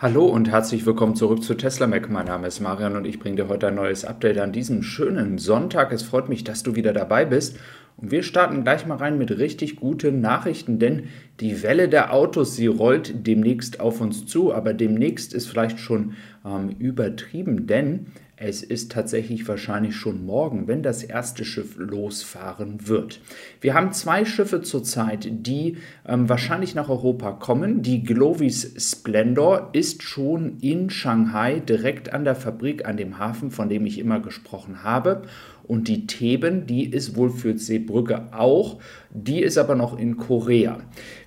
Hallo und herzlich willkommen zurück zu Tesla Mac. Mein Name ist Marian und ich bringe dir heute ein neues Update an diesem schönen Sonntag. Es freut mich, dass du wieder dabei bist. Und wir starten gleich mal rein mit richtig guten Nachrichten, denn die Welle der Autos, sie rollt demnächst auf uns zu, aber demnächst ist vielleicht schon ähm, übertrieben, denn es ist tatsächlich wahrscheinlich schon morgen, wenn das erste Schiff losfahren wird. Wir haben zwei Schiffe zurzeit, die ähm, wahrscheinlich nach Europa kommen. Die Glovis Splendor ist schon in Shanghai direkt an der Fabrik, an dem Hafen, von dem ich immer gesprochen habe. Und die Theben, die ist wohl für Seebrücke auch, die ist aber noch in Korea.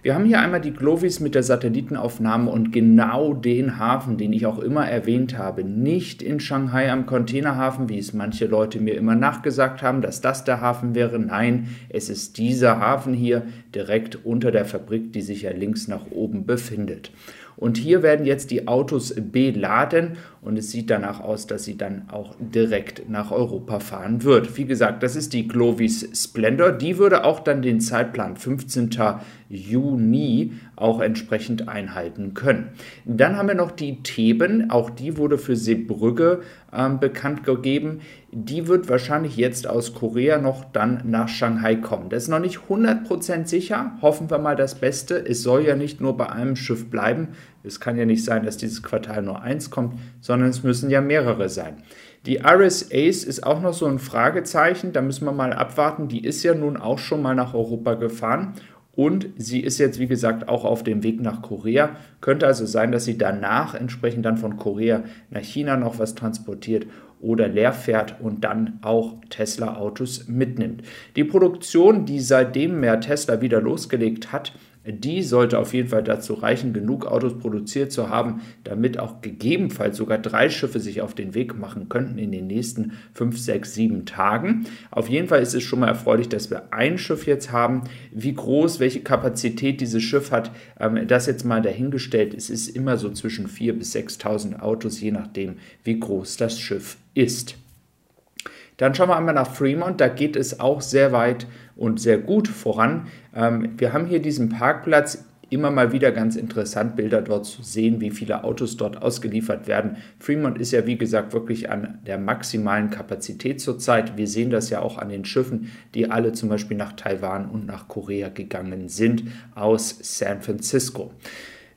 Wir haben hier einmal die Glovis mit der Satellitenaufnahme und genau den Hafen, den ich auch immer erwähnt habe, nicht in Shanghai am Containerhafen, wie es manche Leute mir immer nachgesagt haben, dass das der Hafen wäre. Nein, es ist dieser Hafen hier direkt unter der Fabrik, die sich ja links nach oben befindet. Und hier werden jetzt die Autos beladen und es sieht danach aus, dass sie dann auch direkt nach Europa fahren wird. Wie gesagt, das ist die Glovis Splendor. Die würde auch dann den Zeitplan 15. Juni auch entsprechend einhalten können. Dann haben wir noch die Theben, auch die wurde für Seebrügge äh, bekannt gegeben. Die wird wahrscheinlich jetzt aus Korea noch dann nach Shanghai kommen. Das ist noch nicht 100% sicher, hoffen wir mal das Beste. Es soll ja nicht nur bei einem Schiff bleiben. Es kann ja nicht sein, dass dieses Quartal nur eins kommt, sondern es müssen ja mehrere sein. Die Iris Ace ist auch noch so ein Fragezeichen, da müssen wir mal abwarten. Die ist ja nun auch schon mal nach Europa gefahren und sie ist jetzt, wie gesagt, auch auf dem Weg nach Korea. Könnte also sein, dass sie danach entsprechend dann von Korea nach China noch was transportiert oder leer fährt und dann auch Tesla-Autos mitnimmt. Die Produktion, die seitdem mehr Tesla wieder losgelegt hat, die sollte auf jeden Fall dazu reichen, genug Autos produziert zu haben, damit auch gegebenenfalls sogar drei Schiffe sich auf den Weg machen könnten in den nächsten fünf, sechs, sieben Tagen. Auf jeden Fall ist es schon mal erfreulich, dass wir ein Schiff jetzt haben. Wie groß, welche Kapazität dieses Schiff hat, ähm, das jetzt mal dahingestellt. Es ist immer so zwischen 4.000 bis 6.000 Autos, je nachdem, wie groß das Schiff ist. Dann schauen wir einmal nach Fremont, da geht es auch sehr weit und sehr gut voran. Ähm, wir haben hier diesen Parkplatz immer mal wieder ganz interessant, Bilder dort zu sehen, wie viele Autos dort ausgeliefert werden. Fremont ist ja, wie gesagt, wirklich an der maximalen Kapazität zurzeit. Wir sehen das ja auch an den Schiffen, die alle zum Beispiel nach Taiwan und nach Korea gegangen sind aus San Francisco.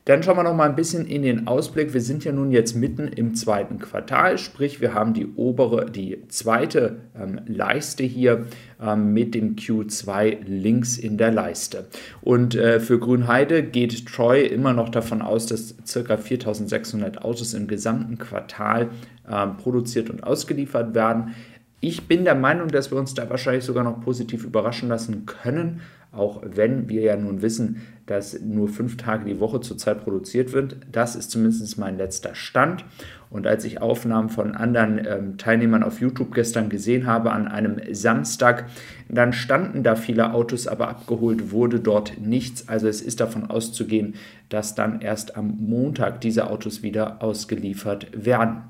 Dann schauen wir noch mal ein bisschen in den Ausblick. Wir sind ja nun jetzt mitten im zweiten Quartal, sprich wir haben die obere, die zweite ähm, Leiste hier ähm, mit dem Q2 links in der Leiste. Und äh, für Grünheide geht Troy immer noch davon aus, dass ca. 4600 Autos im gesamten Quartal äh, produziert und ausgeliefert werden. Ich bin der Meinung, dass wir uns da wahrscheinlich sogar noch positiv überraschen lassen können, auch wenn wir ja nun wissen, dass nur fünf Tage die Woche zurzeit produziert wird. Das ist zumindest mein letzter Stand. Und als ich Aufnahmen von anderen ähm, Teilnehmern auf YouTube gestern gesehen habe an einem Samstag, dann standen da viele Autos, aber abgeholt wurde dort nichts. Also es ist davon auszugehen, dass dann erst am Montag diese Autos wieder ausgeliefert werden.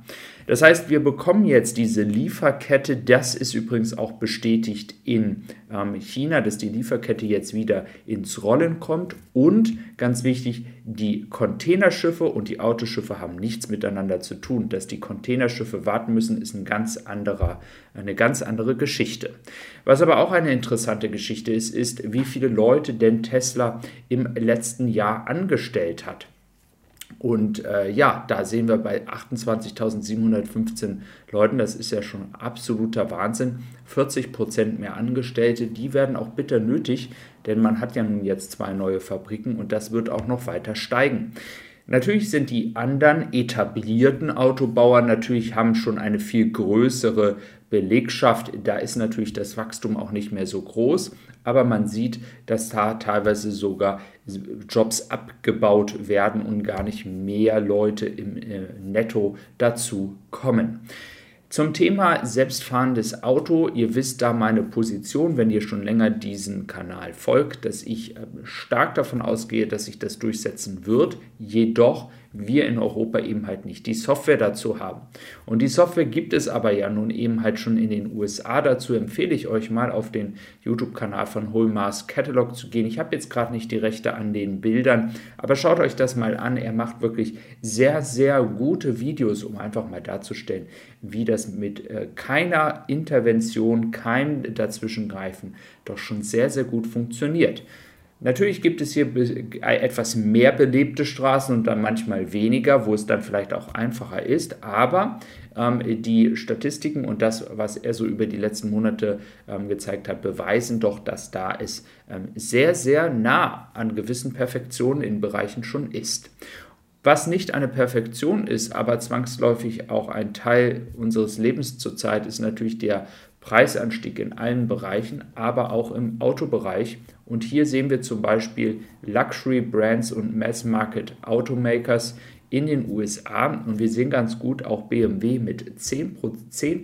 Das heißt, wir bekommen jetzt diese Lieferkette. Das ist übrigens auch bestätigt in ähm, China, dass die Lieferkette jetzt wieder ins Rollen kommt. Und ganz wichtig, die Containerschiffe und die Autoschiffe haben nichts miteinander zu tun. Dass die Containerschiffe warten müssen, ist ein ganz anderer, eine ganz andere Geschichte. Was aber auch eine interessante Geschichte ist, ist, wie viele Leute denn Tesla im letzten Jahr angestellt hat. Und äh, ja, da sehen wir bei 28.715 Leuten, das ist ja schon absoluter Wahnsinn, 40 Prozent mehr Angestellte, die werden auch bitter nötig, denn man hat ja nun jetzt zwei neue Fabriken und das wird auch noch weiter steigen. Natürlich sind die anderen etablierten Autobauer natürlich haben schon eine viel größere Belegschaft. Da ist natürlich das Wachstum auch nicht mehr so groß, aber man sieht, dass da teilweise sogar Jobs abgebaut werden und gar nicht mehr Leute im äh, Netto dazu kommen. Zum Thema selbstfahrendes Auto, ihr wisst da meine Position, wenn ihr schon länger diesen Kanal folgt, dass ich äh, stark davon ausgehe, dass sich das durchsetzen wird. Jedoch wir in Europa eben halt nicht die Software dazu haben. Und die Software gibt es aber ja nun eben halt schon in den USA. Dazu empfehle ich euch mal auf den YouTube-Kanal von Holmars Catalog zu gehen. Ich habe jetzt gerade nicht die Rechte an den Bildern, aber schaut euch das mal an. Er macht wirklich sehr, sehr gute Videos, um einfach mal darzustellen, wie das mit äh, keiner Intervention, kein Dazwischengreifen doch schon sehr, sehr gut funktioniert. Natürlich gibt es hier etwas mehr belebte Straßen und dann manchmal weniger, wo es dann vielleicht auch einfacher ist. Aber ähm, die Statistiken und das, was er so über die letzten Monate ähm, gezeigt hat, beweisen doch, dass da es ähm, sehr, sehr nah an gewissen Perfektionen in Bereichen schon ist. Was nicht eine Perfektion ist, aber zwangsläufig auch ein Teil unseres Lebens zurzeit, ist natürlich der Preisanstieg in allen Bereichen, aber auch im Autobereich. Und hier sehen wir zum Beispiel Luxury Brands und Mass Market Automakers in den USA. Und wir sehen ganz gut auch BMW mit 10.000 10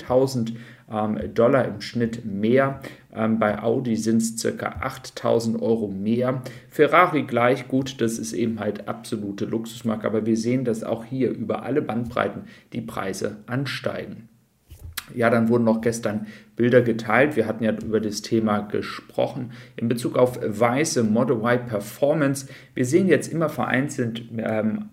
ähm, Dollar im Schnitt mehr. Ähm, bei Audi sind es ca. 8000 Euro mehr. Ferrari gleich gut, das ist eben halt absolute Luxusmarke. Aber wir sehen, dass auch hier über alle Bandbreiten die Preise ansteigen. Ja, dann wurden noch gestern Bilder geteilt. Wir hatten ja über das Thema gesprochen in Bezug auf weiße Model Y Performance. Wir sehen jetzt immer vereinzelt ähm,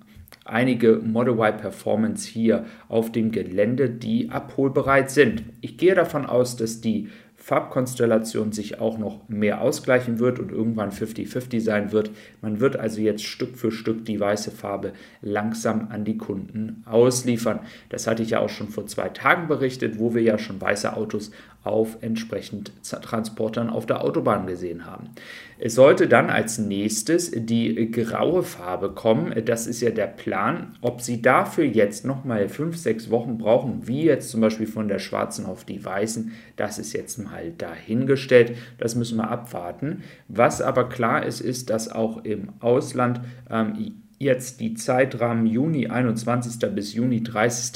einige Model Y Performance hier auf dem Gelände, die abholbereit sind. Ich gehe davon aus, dass die Farbkonstellation sich auch noch mehr ausgleichen wird und irgendwann 50-50 sein wird. Man wird also jetzt Stück für Stück die weiße Farbe langsam an die Kunden ausliefern. Das hatte ich ja auch schon vor zwei Tagen berichtet, wo wir ja schon weiße Autos auf entsprechend Transportern auf der Autobahn gesehen haben. Es sollte dann als nächstes die graue Farbe kommen. Das ist ja der Plan. Ob Sie dafür jetzt nochmal fünf, sechs Wochen brauchen, wie jetzt zum Beispiel von der schwarzen auf die weißen, das ist jetzt mal dahingestellt. Das müssen wir abwarten. Was aber klar ist, ist, dass auch im Ausland ähm, jetzt die Zeitrahmen Juni 21. bis Juni 30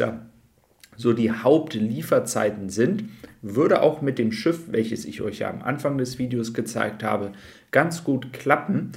so die Hauptlieferzeiten sind, würde auch mit dem Schiff, welches ich euch ja am Anfang des Videos gezeigt habe, ganz gut klappen.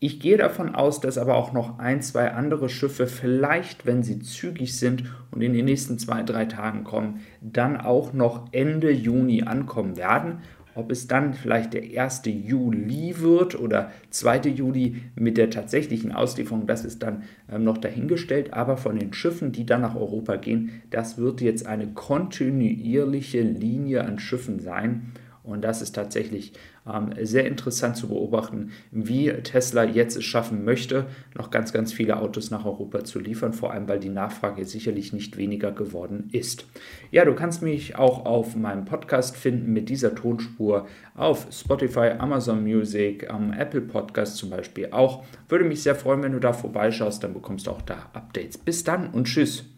Ich gehe davon aus, dass aber auch noch ein, zwei andere Schiffe vielleicht, wenn sie zügig sind und in den nächsten zwei, drei Tagen kommen, dann auch noch Ende Juni ankommen werden. Ob es dann vielleicht der 1. Juli wird oder 2. Juli mit der tatsächlichen Auslieferung, das ist dann ähm, noch dahingestellt. Aber von den Schiffen, die dann nach Europa gehen, das wird jetzt eine kontinuierliche Linie an Schiffen sein. Und das ist tatsächlich ähm, sehr interessant zu beobachten, wie Tesla jetzt es schaffen möchte, noch ganz, ganz viele Autos nach Europa zu liefern, vor allem weil die Nachfrage sicherlich nicht weniger geworden ist. Ja, du kannst mich auch auf meinem Podcast finden mit dieser Tonspur auf Spotify, Amazon Music, ähm, Apple Podcast zum Beispiel auch. Würde mich sehr freuen, wenn du da vorbeischaust, dann bekommst du auch da Updates. Bis dann und tschüss.